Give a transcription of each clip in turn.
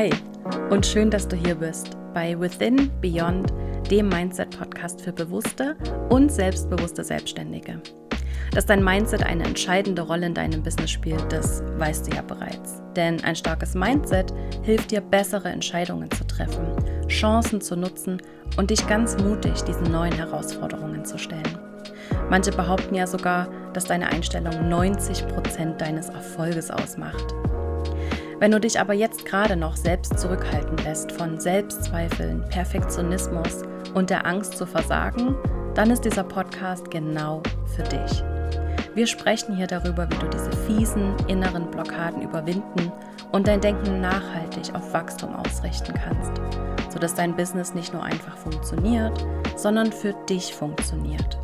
Hi und schön, dass du hier bist bei Within Beyond, dem Mindset-Podcast für bewusste und selbstbewusste Selbstständige. Dass dein Mindset eine entscheidende Rolle in deinem Business spielt, das weißt du ja bereits. Denn ein starkes Mindset hilft dir, bessere Entscheidungen zu treffen, Chancen zu nutzen und dich ganz mutig diesen neuen Herausforderungen zu stellen. Manche behaupten ja sogar, dass deine Einstellung 90 Prozent deines Erfolges ausmacht. Wenn du dich aber jetzt gerade noch selbst zurückhalten lässt von Selbstzweifeln, Perfektionismus und der Angst zu versagen, dann ist dieser Podcast genau für dich. Wir sprechen hier darüber, wie du diese fiesen inneren Blockaden überwinden und dein Denken nachhaltig auf Wachstum ausrichten kannst, sodass dein Business nicht nur einfach funktioniert, sondern für dich funktioniert.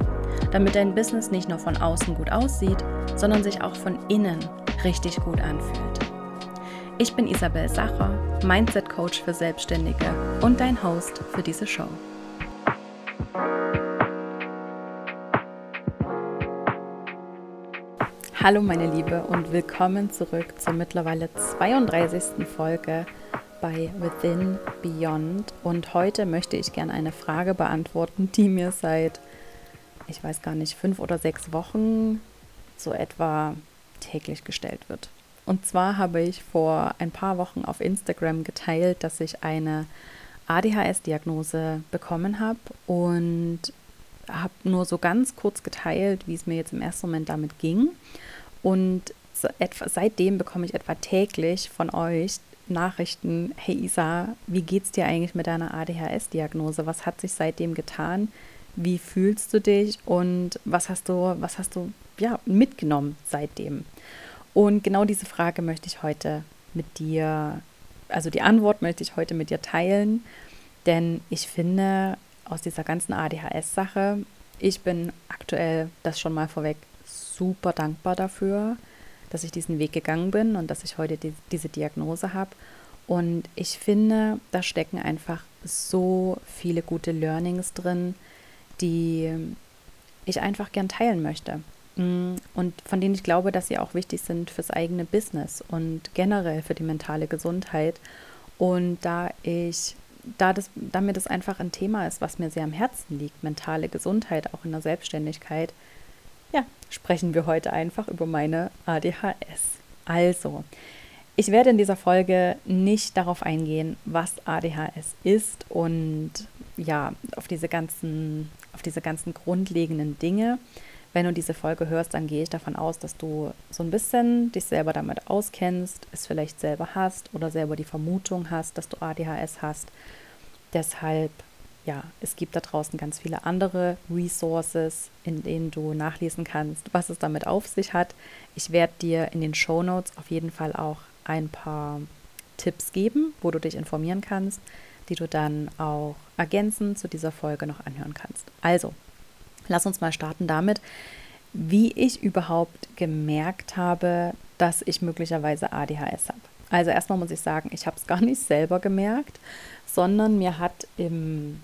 Damit dein Business nicht nur von außen gut aussieht, sondern sich auch von innen richtig gut anfühlt. Ich bin Isabel Sacher, Mindset Coach für Selbstständige und dein Host für diese Show. Hallo meine Liebe und willkommen zurück zur mittlerweile 32. Folge bei Within Beyond. Und heute möchte ich gerne eine Frage beantworten, die mir seit, ich weiß gar nicht, fünf oder sechs Wochen so etwa täglich gestellt wird. Und zwar habe ich vor ein paar Wochen auf Instagram geteilt, dass ich eine ADHS-Diagnose bekommen habe und habe nur so ganz kurz geteilt, wie es mir jetzt im ersten Moment damit ging. Und seitdem bekomme ich etwa täglich von euch Nachrichten, hey Isa, wie geht's dir eigentlich mit deiner ADHS-Diagnose? Was hat sich seitdem getan? Wie fühlst du dich und was hast du, was hast du ja, mitgenommen seitdem? Und genau diese Frage möchte ich heute mit dir, also die Antwort möchte ich heute mit dir teilen, denn ich finde aus dieser ganzen ADHS-Sache, ich bin aktuell, das schon mal vorweg, super dankbar dafür, dass ich diesen Weg gegangen bin und dass ich heute die, diese Diagnose habe. Und ich finde, da stecken einfach so viele gute Learnings drin, die ich einfach gern teilen möchte. Mm, und von denen ich glaube, dass sie auch wichtig sind fürs eigene Business und generell für die mentale Gesundheit. Und da ich, da, das, da mir das einfach ein Thema ist, was mir sehr am Herzen liegt, mentale Gesundheit auch in der Selbstständigkeit, ja, sprechen wir heute einfach über meine ADHS. Also, ich werde in dieser Folge nicht darauf eingehen, was ADHS ist und ja, auf diese ganzen, auf diese ganzen grundlegenden Dinge. Wenn du diese Folge hörst, dann gehe ich davon aus, dass du so ein bisschen dich selber damit auskennst, es vielleicht selber hast oder selber die Vermutung hast, dass du ADHS hast. Deshalb, ja, es gibt da draußen ganz viele andere Resources, in denen du nachlesen kannst, was es damit auf sich hat. Ich werde dir in den Show Notes auf jeden Fall auch ein paar Tipps geben, wo du dich informieren kannst, die du dann auch ergänzend zu dieser Folge noch anhören kannst. Also, Lass uns mal starten damit, wie ich überhaupt gemerkt habe, dass ich möglicherweise ADHS habe. Also erstmal muss ich sagen, ich habe es gar nicht selber gemerkt, sondern mir hat im,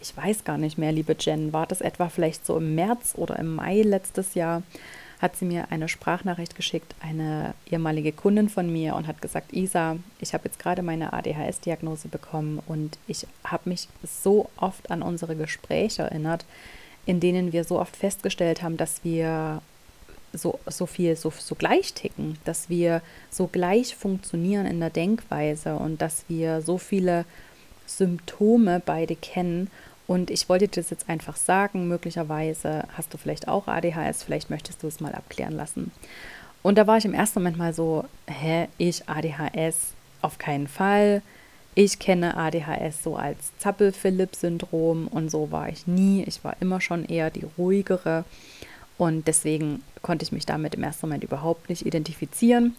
ich weiß gar nicht mehr, liebe Jen, war das etwa vielleicht so im März oder im Mai letztes Jahr, hat sie mir eine Sprachnachricht geschickt, eine ehemalige Kundin von mir und hat gesagt, Isa, ich habe jetzt gerade meine ADHS-Diagnose bekommen und ich habe mich so oft an unsere Gespräche erinnert, in denen wir so oft festgestellt haben, dass wir so, so viel so, so gleich ticken, dass wir so gleich funktionieren in der Denkweise und dass wir so viele Symptome beide kennen. Und ich wollte dir das jetzt einfach sagen, möglicherweise hast du vielleicht auch ADHS, vielleicht möchtest du es mal abklären lassen. Und da war ich im ersten Moment mal so, hä, ich ADHS? Auf keinen Fall. Ich kenne ADHS so als Zappel-Philipp-Syndrom und so war ich nie. Ich war immer schon eher die ruhigere und deswegen konnte ich mich damit im ersten Moment überhaupt nicht identifizieren.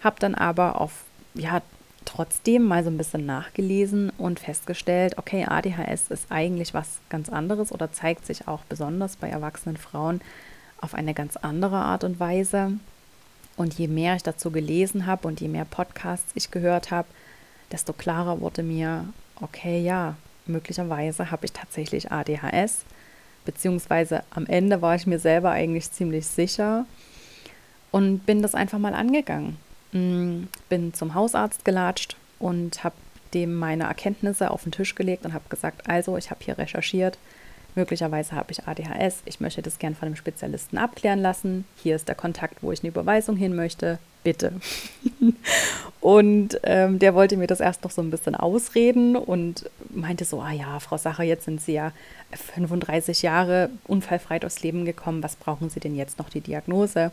Habe dann aber auf, ja, trotzdem mal so ein bisschen nachgelesen und festgestellt, okay, ADHS ist eigentlich was ganz anderes oder zeigt sich auch besonders bei erwachsenen Frauen auf eine ganz andere Art und Weise. Und je mehr ich dazu gelesen habe und je mehr Podcasts ich gehört habe, desto klarer wurde mir, okay, ja, möglicherweise habe ich tatsächlich ADHS, beziehungsweise am Ende war ich mir selber eigentlich ziemlich sicher und bin das einfach mal angegangen. Mm, bin zum Hausarzt gelatscht, und habe dem meine Erkenntnisse auf den Tisch gelegt und habe gesagt, also ich habe hier recherchiert, möglicherweise habe ich ADHS, ich möchte das gern von einem Spezialisten abklären lassen, hier ist der Kontakt, wo ich eine Überweisung hin möchte, bitte. und ähm, der wollte mir das erst noch so ein bisschen ausreden und meinte so, ah ja, Frau Sacher, jetzt sind Sie ja 35 Jahre unfallfrei durchs Leben gekommen, was brauchen Sie denn jetzt noch die Diagnose?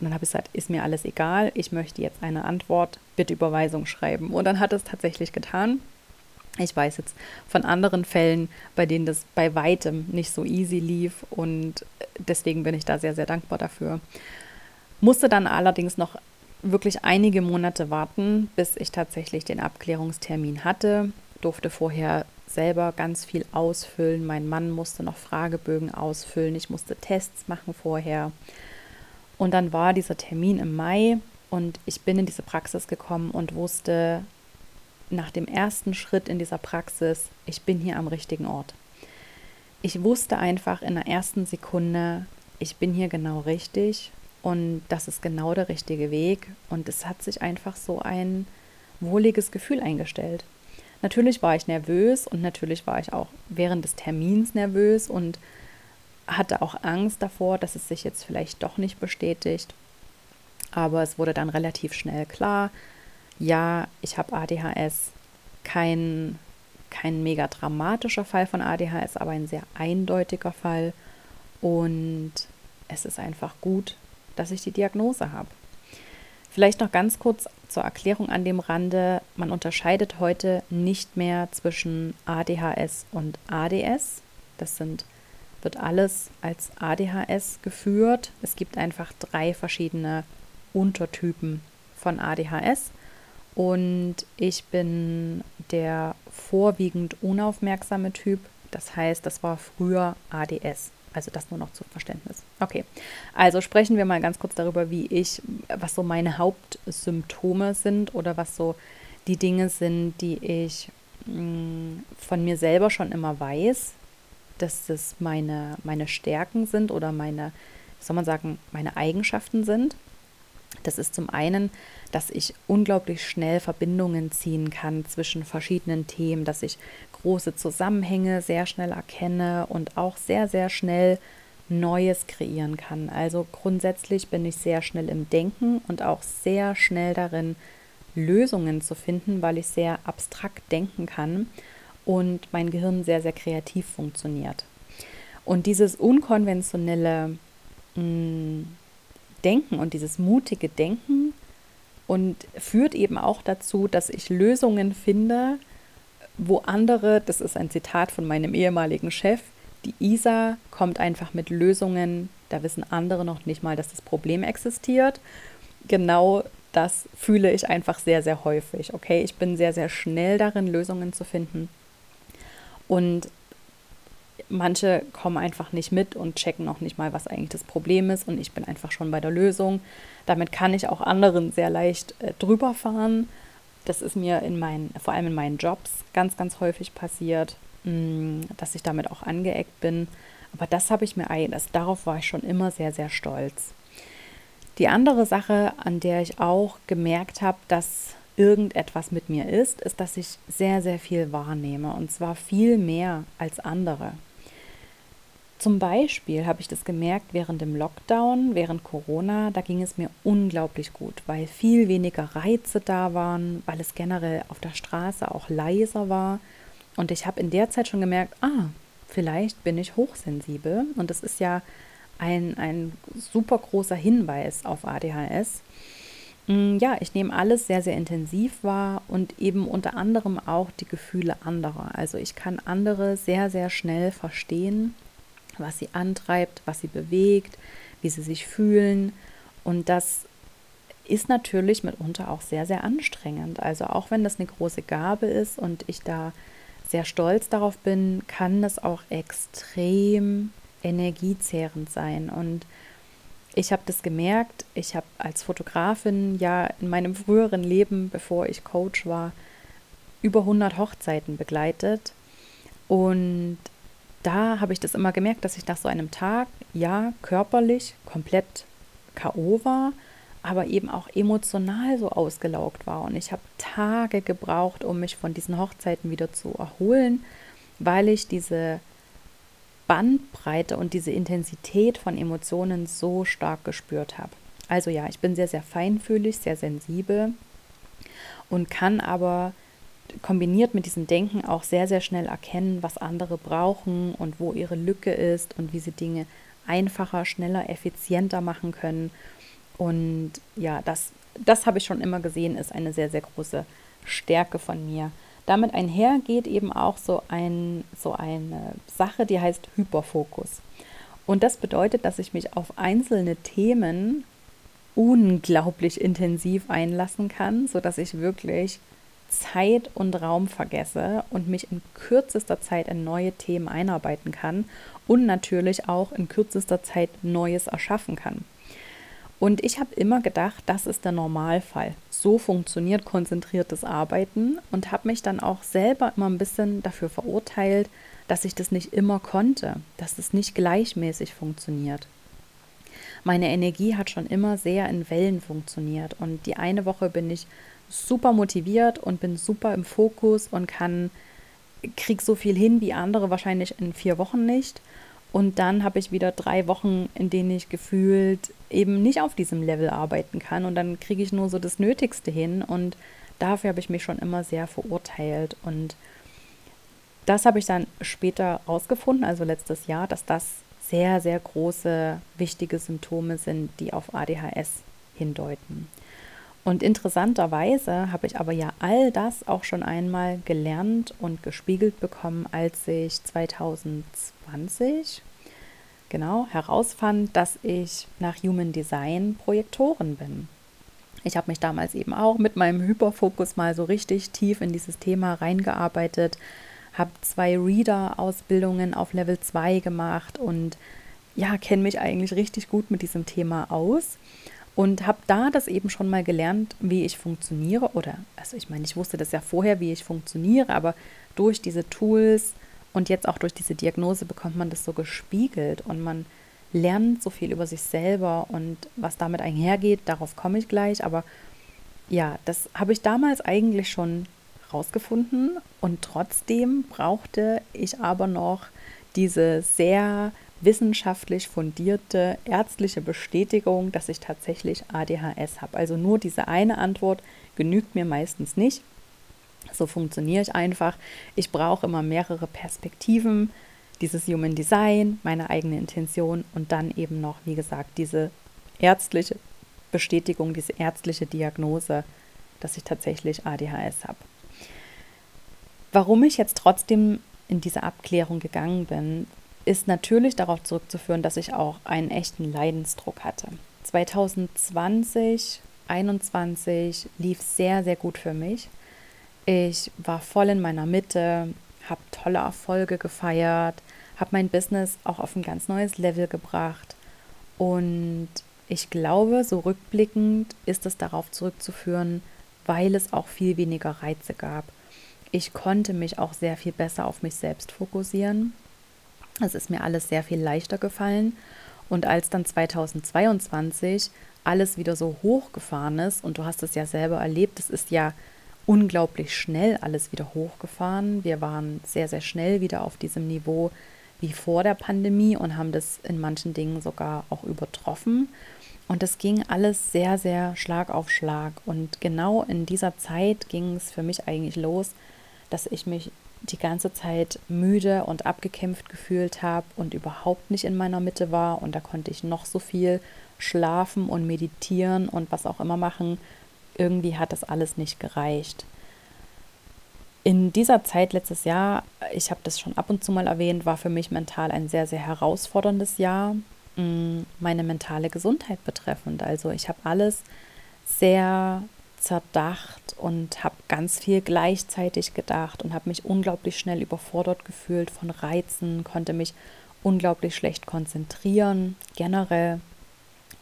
Und dann habe ich gesagt, ist mir alles egal, ich möchte jetzt eine Antwort, bitte Überweisung schreiben. Und dann hat es tatsächlich getan. Ich weiß jetzt von anderen Fällen, bei denen das bei weitem nicht so easy lief und deswegen bin ich da sehr, sehr dankbar dafür. Musste dann allerdings noch wirklich einige Monate warten, bis ich tatsächlich den Abklärungstermin hatte. Durfte vorher selber ganz viel ausfüllen. Mein Mann musste noch Fragebögen ausfüllen. Ich musste Tests machen vorher. Und dann war dieser Termin im Mai und ich bin in diese Praxis gekommen und wusste nach dem ersten Schritt in dieser Praxis, ich bin hier am richtigen Ort. Ich wusste einfach in der ersten Sekunde, ich bin hier genau richtig und das ist genau der richtige Weg. Und es hat sich einfach so ein wohliges Gefühl eingestellt. Natürlich war ich nervös und natürlich war ich auch während des Termins nervös und hatte auch Angst davor, dass es sich jetzt vielleicht doch nicht bestätigt. Aber es wurde dann relativ schnell klar, ja, ich habe ADHS, kein, kein mega dramatischer Fall von ADHS, aber ein sehr eindeutiger Fall. Und es ist einfach gut, dass ich die Diagnose habe. Vielleicht noch ganz kurz zur Erklärung an dem Rande. Man unterscheidet heute nicht mehr zwischen ADHS und ADS. Das sind, wird alles als ADHS geführt. Es gibt einfach drei verschiedene Untertypen von ADHS. Und ich bin der vorwiegend unaufmerksame Typ. Das heißt, das war früher ADS. Also das nur noch zum Verständnis. Okay, also sprechen wir mal ganz kurz darüber, wie ich, was so meine Hauptsymptome sind oder was so die Dinge sind, die ich mh, mm, von mir selber schon immer weiß, dass das meine, meine Stärken sind oder meine, soll man sagen, meine Eigenschaften sind. Das ist zum einen, dass ich unglaublich schnell Verbindungen ziehen kann zwischen verschiedenen Themen, dass ich große Zusammenhänge sehr schnell erkenne und auch sehr, sehr schnell Neues kreieren kann. Also grundsätzlich bin ich sehr schnell im Denken und auch sehr schnell darin, Lösungen zu finden, weil ich sehr abstrakt denken kann und mein Gehirn sehr, sehr kreativ funktioniert. Und dieses unkonventionelle mm, Denken und dieses mutige Denken und führt eben auch dazu, dass ich Lösungen finde, wo andere, das ist ein Zitat von meinem ehemaligen Chef, die ISA kommt einfach mit Lösungen, da wissen andere noch nicht mal, dass das Problem existiert. Genau das fühle ich einfach sehr, sehr häufig. Okay, ich bin sehr, sehr schnell darin, Lösungen zu finden. Und manche kommen einfach nicht mit und checken noch nicht mal, was eigentlich das Problem ist. Und ich bin einfach schon bei der Lösung. Damit kann ich auch anderen sehr leicht äh, drüber fahren. Das ist mir in meinen, vor allem in meinen Jobs ganz, ganz häufig passiert, mm, dass ich damit auch angeeckt bin. Aber das habe ich mir das, darauf war ich schon immer sehr, sehr stolz. Die andere Sache, an der ich auch gemerkt habe, dass irgendetwas mit mir ist, ist, dass ich sehr, sehr viel wahrnehme und zwar viel mehr als andere. Zum Beispiel habe ich das gemerkt während dem Lockdown, während Corona, da ging es mir unglaublich gut, weil viel weniger Reize da waren, weil es generell auf der Straße auch leiser war. Und ich habe in der Zeit schon gemerkt, ah, vielleicht bin ich hochsensibel. Und das ist ja ein, ein super großer Hinweis auf ADHS. Mm, ja, ich nehme alles sehr, sehr intensiv wahr und eben unter anderem auch die Gefühle anderer. Also ich kann andere sehr, sehr schnell verstehen was sie antreibt, was sie bewegt, wie sie sich fühlen. Und das ist natürlich mitunter auch sehr, sehr anstrengend. Also auch wenn das eine große Gabe ist und ich da sehr stolz darauf bin, kann das auch extrem energiezehrend sein. Und ich habe das gemerkt, ich habe als Fotografin ja in meinem früheren Leben, bevor ich Coach war, über 100 Hochzeiten begleitet. Und da habe ich das immer gemerkt, dass ich nach so einem Tag, ja, körperlich komplett K.O. war, aber eben auch emotional so ausgelaugt war. Und ich habe Tage gebraucht, um mich von diesen Hochzeiten wieder zu erholen, weil ich diese Bandbreite und diese Intensität von Emotionen so stark gespürt habe. Also ja, ich bin sehr, sehr feinfühlig, sehr sensibel und kann aber kombiniert mit diesem Denken auch sehr, sehr schnell erkennen, was andere brauchen und wo ihre Lücke ist und wie sie Dinge einfacher, schneller, effizienter machen können. Und ja, das, das habe ich schon immer gesehen, ist eine sehr, sehr große Stärke von mir. Damit einher geht eben auch so, ein, so eine Sache, die heißt Hyperfokus. Und das bedeutet, dass ich mich auf einzelne Themen unglaublich intensiv einlassen kann, sodass ich wirklich Zeit und Raum vergesse und mich in kürzester Zeit in neue Themen einarbeiten kann und natürlich auch in kürzester Zeit Neues erschaffen kann. Und ich habe immer gedacht, das ist der Normalfall. So funktioniert konzentriertes Arbeiten und habe mich dann auch selber immer ein bisschen dafür verurteilt, dass ich das nicht immer konnte, dass es nicht gleichmäßig funktioniert. Meine Energie hat schon immer sehr in Wellen funktioniert und die eine Woche bin ich super motiviert und bin super im Fokus und kann krieg so viel hin wie andere wahrscheinlich in vier Wochen nicht. Und dann habe ich wieder drei Wochen, in denen ich gefühlt eben nicht auf diesem Level arbeiten kann. Und dann kriege ich nur so das Nötigste hin. Und dafür habe ich mich schon immer sehr verurteilt. Und das habe ich dann später rausgefunden, also letztes Jahr, dass das sehr, sehr große, wichtige Symptome sind, die auf ADHS hindeuten. Und interessanterweise habe ich aber ja all das auch schon einmal gelernt und gespiegelt bekommen, als ich 2020 genau herausfand, dass ich nach Human Design Projektoren bin. Ich habe mich damals eben auch mit meinem Hyperfokus mal so richtig tief in dieses Thema reingearbeitet, habe zwei Reader-Ausbildungen auf Level 2 gemacht und ja, kenne mich eigentlich richtig gut mit diesem Thema aus und habe da das eben schon mal gelernt, wie ich funktioniere. Oder, also ich meine, ich wusste das ja vorher, wie ich funktioniere, aber durch diese Tools und jetzt auch durch diese Diagnose bekommt man das so gespiegelt und man lernt so viel über sich selber und was damit einhergeht, darauf komme ich gleich. Aber ja, das habe ich damals eigentlich schon rausgefunden und trotzdem brauchte ich aber noch diese sehr wissenschaftlich fundierte ärztliche Bestätigung, dass ich tatsächlich ADHS habe. Also nur diese eine Antwort genügt mir meistens nicht. So funktioniere ich einfach. Ich brauche immer mehrere Perspektiven, dieses Human Design, meine eigene Intention und dann eben noch, wie gesagt, diese ärztliche Bestätigung, diese ärztliche Diagnose, dass ich tatsächlich ADHS habe. Warum ich jetzt trotzdem in diese Abklärung gegangen bin, ist natürlich darauf zurückzuführen, dass ich auch einen echten Leidensdruck hatte. 2020, 2021 lief sehr, sehr gut für mich. Ich war voll in meiner Mitte, habe tolle Erfolge gefeiert, habe mein Business auch auf ein ganz neues Level gebracht. Und ich glaube, so rückblickend ist es darauf zurückzuführen, weil es auch viel weniger Reize gab. Ich konnte mich auch sehr viel besser auf mich selbst fokussieren es ist mir alles sehr viel leichter gefallen. Und als dann 2022 alles wieder so hochgefahren ist, und du hast es ja selber erlebt, es ist ja unglaublich schnell alles wieder hochgefahren. Wir waren sehr, sehr schnell wieder auf diesem Niveau wie vor der Pandemie und haben das in manchen Dingen sogar auch übertroffen. Und das ging alles sehr, sehr Schlag auf Schlag. Und genau in dieser Zeit ging es für mich eigentlich los, dass ich mich die ganze Zeit müde und abgekämpft gefühlt habe und überhaupt nicht in meiner Mitte war. Und da konnte ich noch so viel schlafen und meditieren und was auch immer machen. Irgendwie hat das alles nicht gereicht. In dieser Zeit letztes Jahr, ich habe das schon ab und zu mal erwähnt, war für mich mental ein sehr, sehr herausforderndes Jahr, mm, meine mentale Gesundheit betreffend. Also ich habe alles sehr zerdacht und habe ganz viel gleichzeitig gedacht und habe mich unglaublich schnell überfordert gefühlt von Reizen, konnte mich unglaublich schlecht konzentrieren, generell.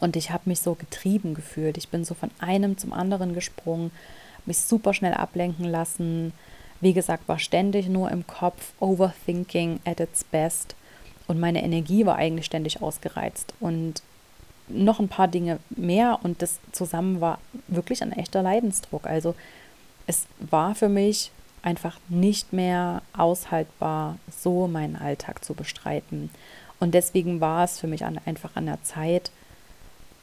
Und ich habe mich so getrieben gefühlt. Ich bin so von einem zum anderen gesprungen, mich super schnell ablenken lassen. Wie gesagt, war ständig nur im Kopf, Overthinking at its best. Und meine Energie war eigentlich ständig ausgereizt. Und noch ein paar Dinge mehr und das zusammen war wirklich ein echter Leidensdruck. Also es war für mich einfach nicht mehr aushaltbar, so meinen Alltag zu bestreiten. Und deswegen war es für mich an, einfach an der Zeit,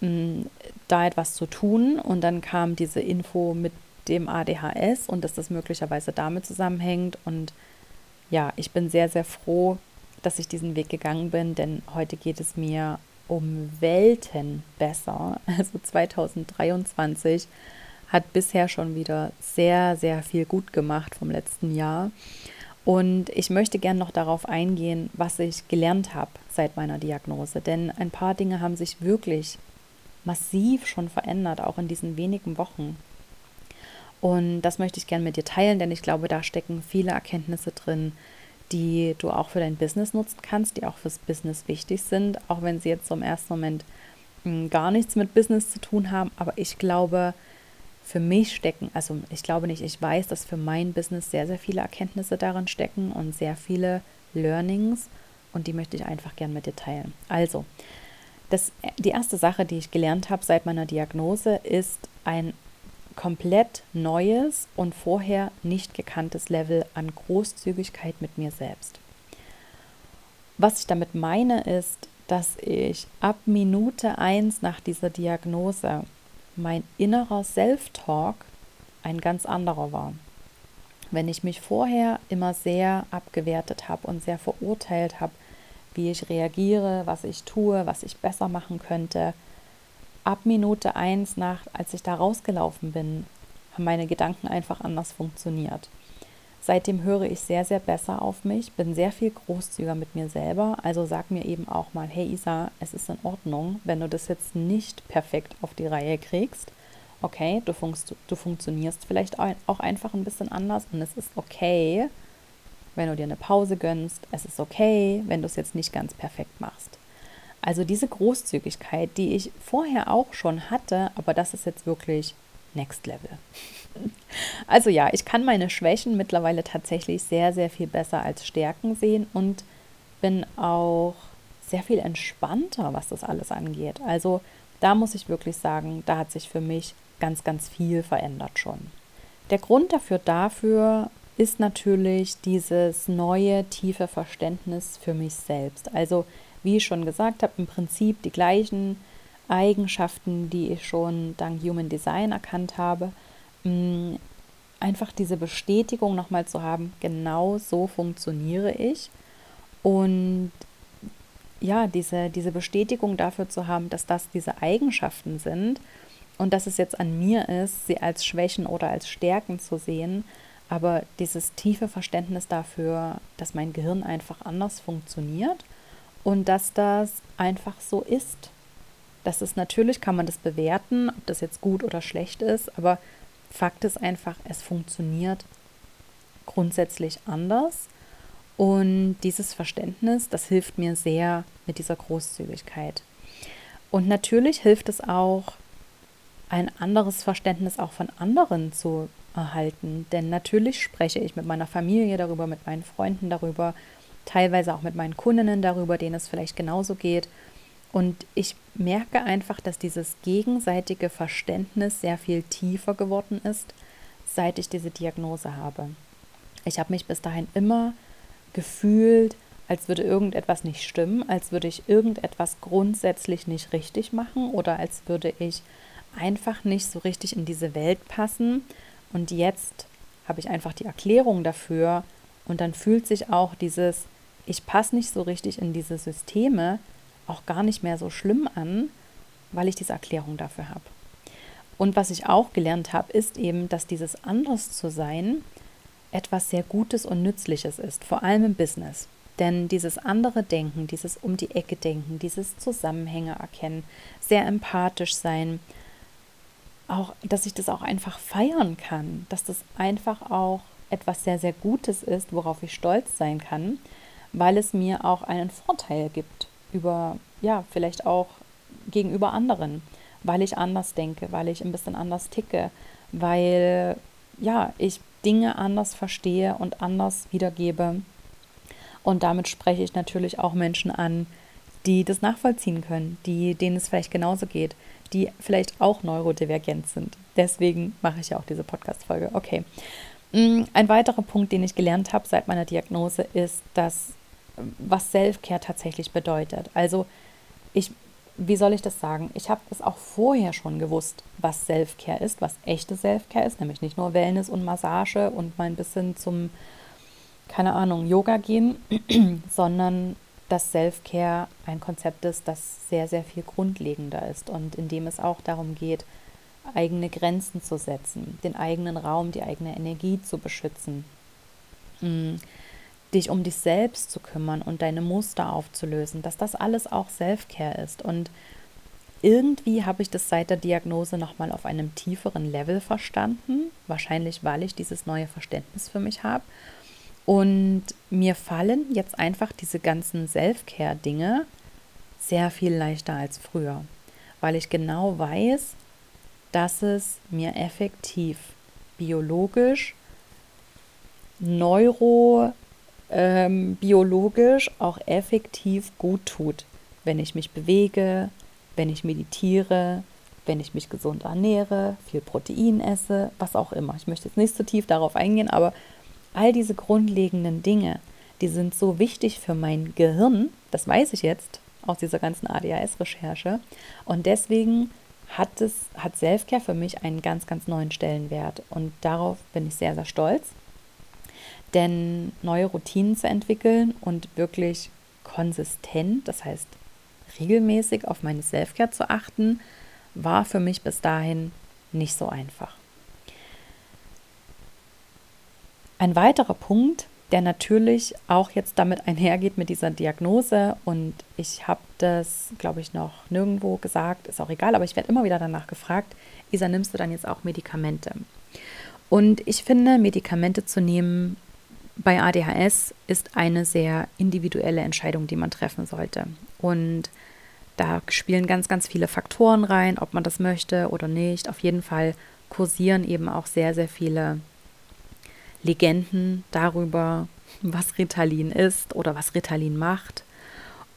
mh, da etwas zu tun. Und dann kam diese Info mit dem ADHS und dass das möglicherweise damit zusammenhängt. Und ja, ich bin sehr, sehr froh, dass ich diesen Weg gegangen bin, denn heute geht es mir um Welten besser. Also 2023 hat bisher schon wieder sehr, sehr viel gut gemacht vom letzten Jahr. Und ich möchte gern noch darauf eingehen, was ich gelernt habe seit meiner Diagnose. Denn ein paar Dinge haben sich wirklich massiv schon verändert, auch in diesen wenigen Wochen. Und das möchte ich gern mit dir teilen, denn ich glaube, da stecken viele Erkenntnisse drin, die du auch für dein Business nutzen kannst, die auch fürs Business wichtig sind, auch wenn sie jetzt so im ersten Moment hm, gar nichts mit Business zu tun haben. Aber ich glaube, für mich stecken, also ich glaube nicht, ich weiß, dass für mein Business sehr, sehr viele Erkenntnisse darin stecken und sehr viele Learnings und die möchte ich einfach gern mit dir teilen. Also, das, die erste Sache, die ich gelernt habe seit meiner Diagnose, ist ein komplett neues und vorher nicht gekanntes Level an Großzügigkeit mit mir selbst. Was ich damit meine, ist, dass ich ab Minute 1 nach dieser Diagnose mein innerer Self-Talk ein ganz anderer war. Wenn ich mich vorher immer sehr abgewertet habe und sehr verurteilt habe, wie ich reagiere, was ich tue, was ich besser machen könnte, ab Minute 1 nach, als ich da rausgelaufen bin, haben meine Gedanken einfach anders funktioniert. Seitdem höre ich sehr, sehr besser auf mich, bin sehr viel großzügiger mit mir selber. Also sag mir eben auch mal, hey Isa, es ist in Ordnung, wenn du das jetzt nicht perfekt auf die Reihe kriegst. Okay, du, funst, du funktionierst vielleicht auch einfach ein bisschen anders und es ist okay, wenn du dir eine Pause gönnst. Es ist okay, wenn du es jetzt nicht ganz perfekt machst. Also diese Großzügigkeit, die ich vorher auch schon hatte, aber das ist jetzt wirklich Next Level. Also ja, ich kann meine Schwächen mittlerweile tatsächlich sehr, sehr viel besser als Stärken sehen und bin auch sehr viel entspannter, was das alles angeht. Also da muss ich wirklich sagen, da hat sich für mich ganz, ganz viel verändert schon. Der Grund dafür dafür ist natürlich dieses neue, tiefe Verständnis für mich selbst. Also wie ich schon gesagt habe, im Prinzip die gleichen Eigenschaften, die ich schon dank Human Design erkannt habe. Mm, einfach diese Bestätigung nochmal zu haben, genau so funktioniere ich. Und ja, diese, diese Bestätigung dafür zu haben, dass das diese Eigenschaften sind und dass es jetzt an mir ist, sie als Schwächen oder als Stärken zu sehen, aber dieses tiefe Verständnis dafür, dass mein Gehirn einfach anders funktioniert und dass das einfach so ist. Das ist natürlich, kann man das bewerten, ob das jetzt gut oder schlecht ist, aber Fakt ist einfach, es funktioniert grundsätzlich anders. Und dieses Verständnis, das hilft mir sehr mit dieser Großzügigkeit. Und natürlich hilft es auch, ein anderes Verständnis auch von anderen zu erhalten. Denn natürlich spreche ich mit meiner Familie darüber, mit meinen Freunden darüber, teilweise auch mit meinen Kundinnen darüber, denen es vielleicht genauso geht. Und ich merke einfach, dass dieses gegenseitige Verständnis sehr viel tiefer geworden ist, seit ich diese Diagnose habe. Ich habe mich bis dahin immer gefühlt, als würde irgendetwas nicht stimmen, als würde ich irgendetwas grundsätzlich nicht richtig machen oder als würde ich einfach nicht so richtig in diese Welt passen. Und jetzt habe ich einfach die Erklärung dafür und dann fühlt sich auch dieses ich passe nicht so richtig in diese Systeme auch gar nicht mehr so schlimm an, weil ich diese Erklärung dafür habe. Und was ich auch gelernt habe, ist eben, dass dieses anders zu sein etwas sehr Gutes und Nützliches ist, vor allem im Business. Denn dieses andere Denken, dieses um die Ecke Denken, dieses Zusammenhänge erkennen, sehr empathisch sein, auch, dass ich das auch einfach feiern kann, dass das einfach auch etwas sehr, sehr Gutes ist, worauf ich stolz sein kann weil es mir auch einen Vorteil gibt über, ja, vielleicht auch gegenüber anderen, weil ich anders denke, weil ich ein bisschen anders ticke, weil, ja, ich Dinge anders verstehe und anders wiedergebe. Und damit spreche ich natürlich auch Menschen an, die das nachvollziehen können, die, denen es vielleicht genauso geht, die vielleicht auch neurodivergent sind. Deswegen mache ich ja auch diese Podcast-Folge. Okay. Mm, ein weiterer Punkt, den ich gelernt habe seit meiner Diagnose, ist, dass was Self-Care tatsächlich bedeutet. Also ich, wie soll ich das sagen? Ich habe es auch vorher schon gewusst, was Self-Care ist, was echte Self-Care ist, nämlich nicht nur Wellness und Massage und mal ein bisschen zum, keine Ahnung, Yoga gehen, sondern dass Self-Care ein Konzept ist, das sehr, sehr viel grundlegender ist und in dem es auch darum geht, eigene Grenzen zu setzen, den eigenen Raum, die eigene Energie zu beschützen, mm, dich um dich selbst zu kümmern und deine Muster aufzulösen, dass das alles auch Self-Care ist. Und irgendwie habe ich das seit der Diagnose nochmal auf einem tieferen Level verstanden, wahrscheinlich weil ich dieses neue Verständnis für mich habe und mir fallen jetzt einfach diese ganzen Self-Care-Dinge sehr viel leichter als früher, weil ich genau weiß, dass es mir effektiv biologisch, neurobiologisch ähm, auch effektiv gut tut, wenn ich mich bewege, wenn ich meditiere, wenn ich mich gesund ernähre, viel Protein esse, was auch immer. Ich möchte jetzt nicht so tief darauf eingehen, aber All diese grundlegenden Dinge, die sind so wichtig für mein Gehirn, das weiß ich jetzt aus dieser ganzen ADHS-Recherche. Und deswegen hat hat Selfcare für mich einen ganz, ganz neuen Stellenwert. Und darauf bin ich sehr, sehr stolz. Denn neue Routinen zu entwickeln und wirklich konsistent, das heißt regelmäßig auf meine Selfcare zu achten, war für mich bis dahin nicht so einfach. Ein weiterer Punkt, der natürlich auch jetzt damit einhergeht mit dieser Diagnose und ich habe das, glaube ich, noch nirgendwo gesagt, ist auch egal, aber ich werde immer wieder danach gefragt, Isa, nimmst du dann jetzt auch Medikamente? Und ich finde, Medikamente zu nehmen bei ADHS ist eine sehr individuelle Entscheidung, die man treffen sollte. Und da spielen ganz, ganz viele Faktoren rein, ob man das möchte oder nicht. Auf jeden Fall kursieren eben auch sehr, sehr viele Legenden darüber, was Ritalin ist oder was Ritalin macht.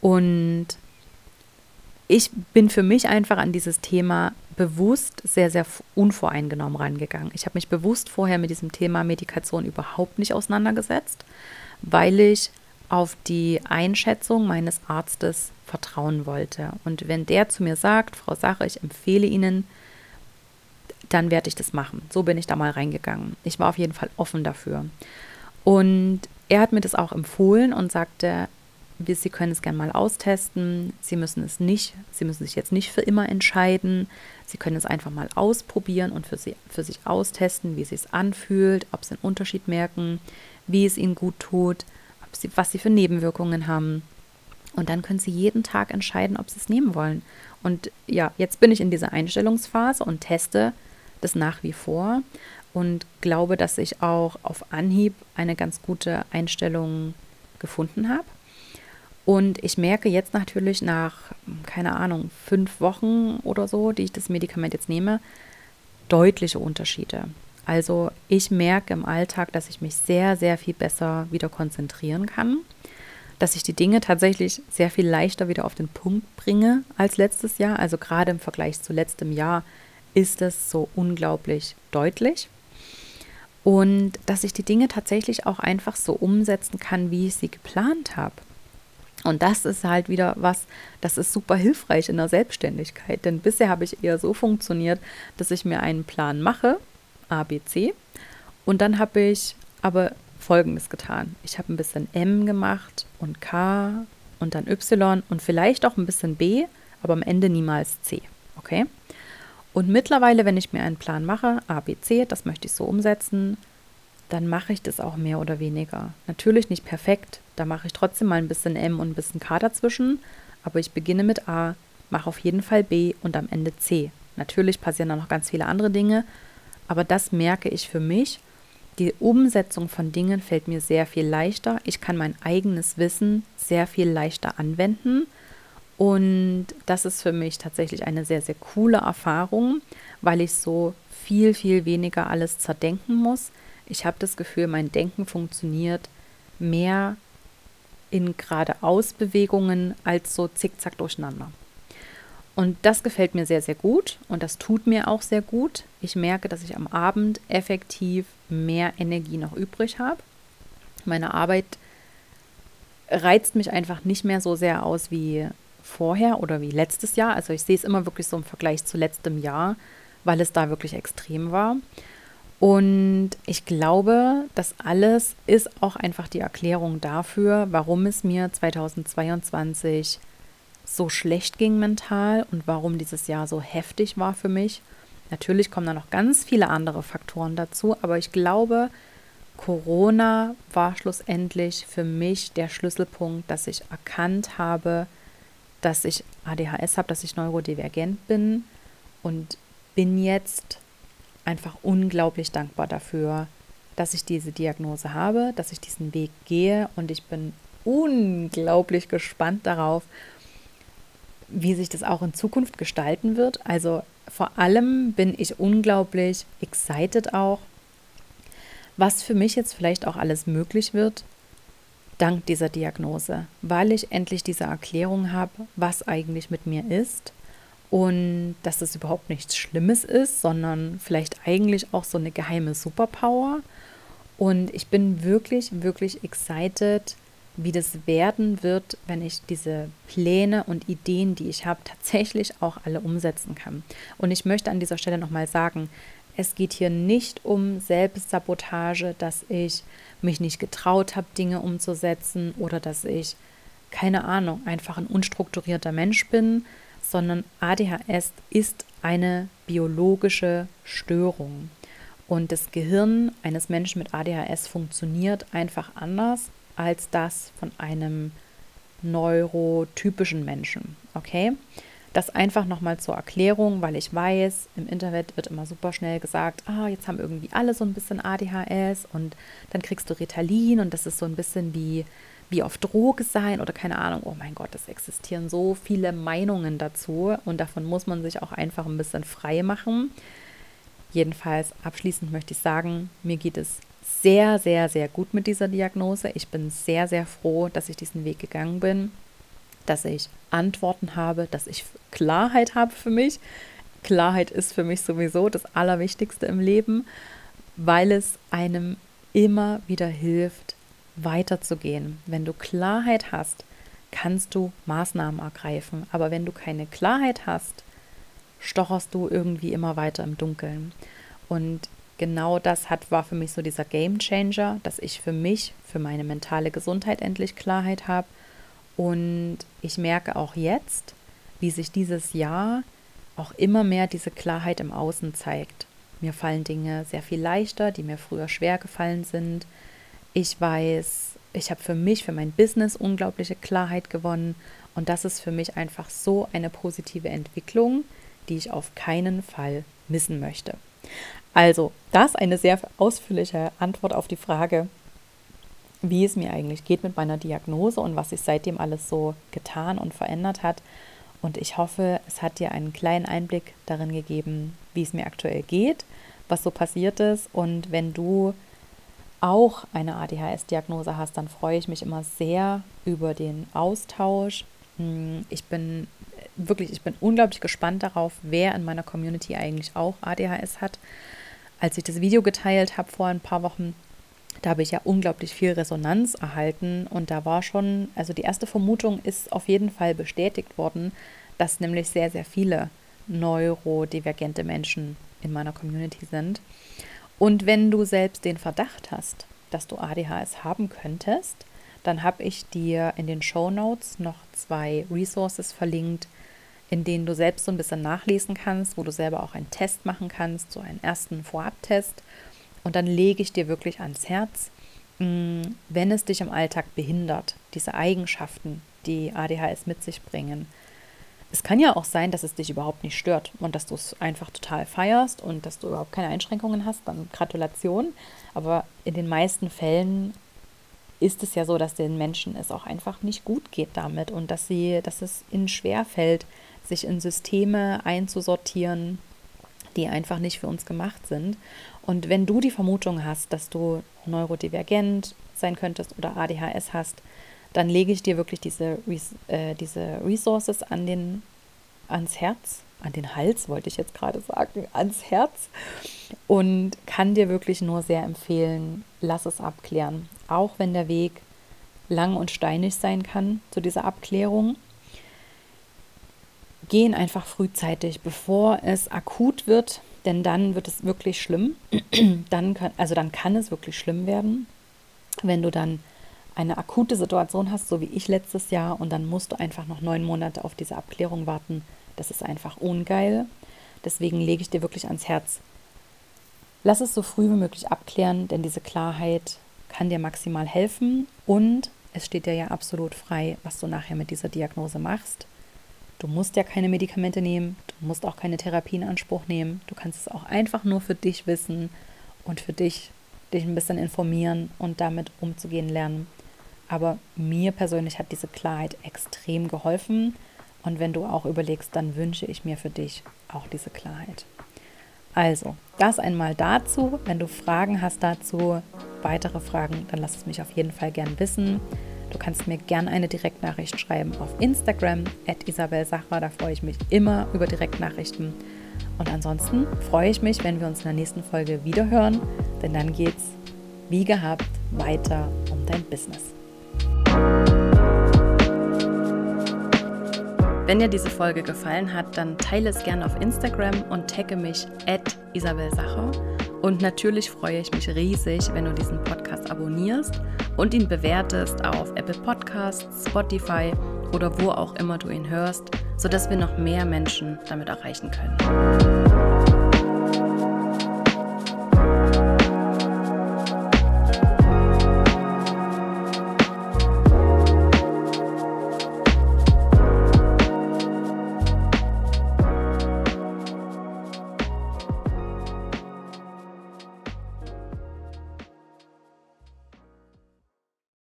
Und ich bin für mich einfach an dieses Thema bewusst sehr, sehr unvoreingenommen rangegangen. Ich habe mich bewusst vorher mit diesem Thema Medikation überhaupt nicht auseinandergesetzt, weil ich auf die Einschätzung meines Arztes vertrauen wollte. Und wenn der zu mir sagt, Frau Sache, ich empfehle Ihnen dann werde ich das machen. So bin ich da mal reingegangen. Ich war auf jeden Fall offen dafür. Und er hat mir das auch empfohlen und sagte, Sie können es gerne mal austesten. Sie müssen es nicht, Sie müssen sich jetzt nicht für immer entscheiden. Sie können es einfach mal ausprobieren und für, sie, für sich austesten, wie es sich anfühlt, ob Sie einen Unterschied merken, wie es Ihnen gut tut, sie, was Sie für Nebenwirkungen haben. Und dann können Sie jeden Tag entscheiden, ob Sie es nehmen wollen. Und ja, jetzt bin ich in dieser Einstellungsphase und teste das nach wie vor und glaube, dass ich auch auf Anhieb eine ganz gute Einstellung gefunden habe. Und ich merke jetzt natürlich nach, keine Ahnung, fünf Wochen oder so, die ich das Medikament jetzt nehme, deutliche Unterschiede. Also ich merke im Alltag, dass ich mich sehr, sehr viel besser wieder konzentrieren kann, dass ich die Dinge tatsächlich sehr viel leichter wieder auf den Punkt bringe als letztes Jahr. Also gerade im Vergleich zu letztem Jahr ist es so unglaublich deutlich. Und dass ich die Dinge tatsächlich auch einfach so umsetzen kann, wie ich sie geplant habe. Und das ist halt wieder was, das ist super hilfreich in der Selbstständigkeit. Denn bisher habe ich eher so funktioniert, dass ich mir einen Plan mache, A, B, C. Und dann habe ich aber Folgendes getan. Ich habe ein bisschen M gemacht und K und dann Y und vielleicht auch ein bisschen B, aber am Ende niemals C. Okay? Und mittlerweile, wenn ich mir einen Plan mache, A, B, C, das möchte ich so umsetzen, dann mache ich das auch mehr oder weniger. Natürlich nicht perfekt, da mache ich trotzdem mal ein bisschen M und ein bisschen K dazwischen, aber ich beginne mit A, mache auf jeden Fall B und am Ende C. Natürlich passieren da noch ganz viele andere Dinge, aber das merke ich für mich. Die Umsetzung von Dingen fällt mir sehr viel leichter. Ich kann mein eigenes Wissen sehr viel leichter anwenden und das ist für mich tatsächlich eine sehr, sehr coole Erfahrung, weil ich so viel, viel weniger alles zerdenken muss. Ich habe das Gefühl, mein Denken funktioniert mehr in geradeaus-Bewegungen als so zickzack durcheinander. Und das gefällt mir sehr, sehr gut und das tut mir auch sehr gut. Ich merke, dass ich am Abend effektiv mehr Energie noch übrig habe. Meine Arbeit reizt mich einfach nicht mehr so sehr aus wie vorher oder wie letztes Jahr. Also ich sehe es immer wirklich so im Vergleich zu letztem Jahr, weil es da wirklich extrem war. Und ich glaube, das alles ist auch einfach die Erklärung dafür, warum es mir 2022 so schlecht ging mental und warum dieses Jahr so heftig war für mich. Natürlich kommen da noch ganz viele andere Faktoren dazu, aber ich glaube, Corona war schlussendlich für mich der Schlüsselpunkt, dass ich erkannt habe, dass ich ADHS habe, dass ich neurodivergent bin und bin jetzt einfach unglaublich dankbar dafür, dass ich diese Diagnose habe, dass ich diesen Weg gehe und ich bin unglaublich gespannt darauf, wie sich das auch in Zukunft gestalten wird. Also vor allem bin ich unglaublich excited auch, was für mich jetzt vielleicht auch alles möglich wird, dank dieser Diagnose, weil ich endlich diese Erklärung habe, was eigentlich mit mir ist und dass es überhaupt nichts Schlimmes ist, sondern vielleicht eigentlich auch so eine geheime Superpower. Und ich bin wirklich, wirklich excited, wie das werden wird, wenn ich diese Pläne und Ideen, die ich habe, tatsächlich auch alle umsetzen kann. Und ich möchte an dieser Stelle nochmal sagen, es geht hier nicht um Selbstsabotage, dass ich mich nicht getraut habe, Dinge umzusetzen oder dass ich, keine Ahnung, einfach ein unstrukturierter Mensch bin, sondern ADHS ist eine biologische Störung. Und das Gehirn eines Menschen mit ADHS funktioniert einfach anders als das von einem neurotypischen Menschen. Okay? Das einfach nochmal zur Erklärung, weil ich weiß, im Internet wird immer super schnell gesagt, ah, jetzt haben irgendwie alle so ein bisschen ADHS und dann kriegst du Ritalin und das ist so ein bisschen wie, wie auf Droge sein oder keine Ahnung. Oh mein Gott, es existieren so viele Meinungen dazu und davon muss man sich auch einfach ein bisschen frei machen. Jedenfalls abschließend möchte ich sagen, mir geht es sehr, sehr, sehr gut mit dieser Diagnose. Ich bin sehr, sehr froh, dass ich diesen Weg gegangen bin dass ich Antworten habe, dass ich Klarheit habe für mich. Klarheit ist für mich sowieso das Allerwichtigste im Leben, weil es einem immer wieder hilft, weiterzugehen. Wenn du Klarheit hast, kannst du Maßnahmen ergreifen. Aber wenn du keine Klarheit hast, stocherst du irgendwie immer weiter im Dunkeln. Und genau das hat, war für mich so dieser Game Changer, dass ich für mich, für meine mentale Gesundheit endlich Klarheit habe und ich merke auch jetzt, wie sich dieses Jahr auch immer mehr diese Klarheit im Außen zeigt. Mir fallen Dinge sehr viel leichter, die mir früher schwer gefallen sind. Ich weiß, ich habe für mich, für mein Business unglaubliche Klarheit gewonnen. Und das ist für mich einfach so eine positive Entwicklung, die ich auf keinen Fall missen möchte. Also, das eine sehr ausführliche Antwort auf die Frage, wie es mir eigentlich geht mit meiner Diagnose und was sich seitdem alles so getan und verändert hat. Und ich hoffe, es hat dir einen kleinen Einblick darin gegeben, wie es mir aktuell geht, was so passiert ist. Und wenn du auch eine ADHS-Diagnose hast, dann freue ich mich immer sehr über den Austausch. Hm, ich bin wirklich, ich bin unglaublich gespannt darauf, wer in meiner Community eigentlich auch ADHS hat. Als ich das Video geteilt habe vor ein paar Wochen, da habe ich ja unglaublich viel Resonanz erhalten und da war schon, also die erste Vermutung ist auf jeden Fall bestätigt worden, dass nämlich sehr, sehr viele neurodivergente Menschen in meiner Community sind. Und wenn du selbst den Verdacht hast, dass du ADHS haben könntest, dann habe ich dir in den Show Notes noch zwei Resources verlinkt, in denen du selbst so ein bisschen nachlesen kannst, wo du selber auch einen Test machen kannst, so einen ersten Vorabtest und dann lege ich dir wirklich ans Herz, mm, wenn es dich im Alltag behindert, diese Eigenschaften, die ADHS mit sich bringen. Es kann ja auch sein, dass es dich überhaupt nicht stört und dass du es einfach total feierst und dass du überhaupt keine Einschränkungen hast, dann Gratulation. Aber in den meisten Fällen ist es ja so, dass den Menschen es auch einfach nicht gut geht damit und dass sie, dass es ihnen schwer fällt, sich in Systeme einzusortieren, die einfach nicht für uns gemacht sind. Und wenn du die Vermutung hast, dass du neurodivergent sein könntest oder ADHS hast, dann lege ich dir wirklich diese, äh, diese Resources an den, ans Herz, an den Hals, wollte ich jetzt gerade sagen, ans Herz und kann dir wirklich nur sehr empfehlen, lass es abklären. Auch wenn der Weg lang und steinig sein kann zu dieser Abklärung. Gehen einfach frühzeitig, bevor es akut wird, denn dann wird es wirklich schlimm. dann kann, also dann kann es wirklich schlimm werden, wenn du dann eine akute Situation hast, so wie ich letztes Jahr, und dann musst du einfach noch neun Monate auf diese Abklärung warten. Das ist einfach ungeil. Deswegen lege ich dir wirklich ans Herz. Lass es so früh wie möglich abklären, denn diese Klarheit kann dir maximal helfen und es steht dir ja absolut frei, was du nachher mit dieser Diagnose machst. Du musst ja keine Medikamente nehmen, du musst auch keine Therapie in Anspruch nehmen. Du kannst es auch einfach nur für dich wissen und für dich dich ein bisschen informieren und damit umzugehen lernen. Aber mir persönlich hat diese Klarheit extrem geholfen. Und wenn du auch überlegst, dann wünsche ich mir für dich auch diese Klarheit. Also, das einmal dazu. Wenn du Fragen hast dazu, weitere Fragen, dann lass es mich auf jeden Fall gern wissen. Du kannst mir gerne eine Direktnachricht schreiben auf Instagram, at Isabel Sachra. Da freue ich mich immer über Direktnachrichten. Und ansonsten freue ich mich, wenn wir uns in der nächsten Folge wieder hören, denn dann geht's wie gehabt weiter um dein Business. Wenn dir diese Folge gefallen hat, dann teile es gerne auf Instagram und tagge mich at Isabel Sacher. Und natürlich freue ich mich riesig, wenn du diesen Podcast abonnierst und ihn bewertest auf Apple Podcasts, Spotify oder wo auch immer du ihn hörst, sodass wir noch mehr Menschen damit erreichen können.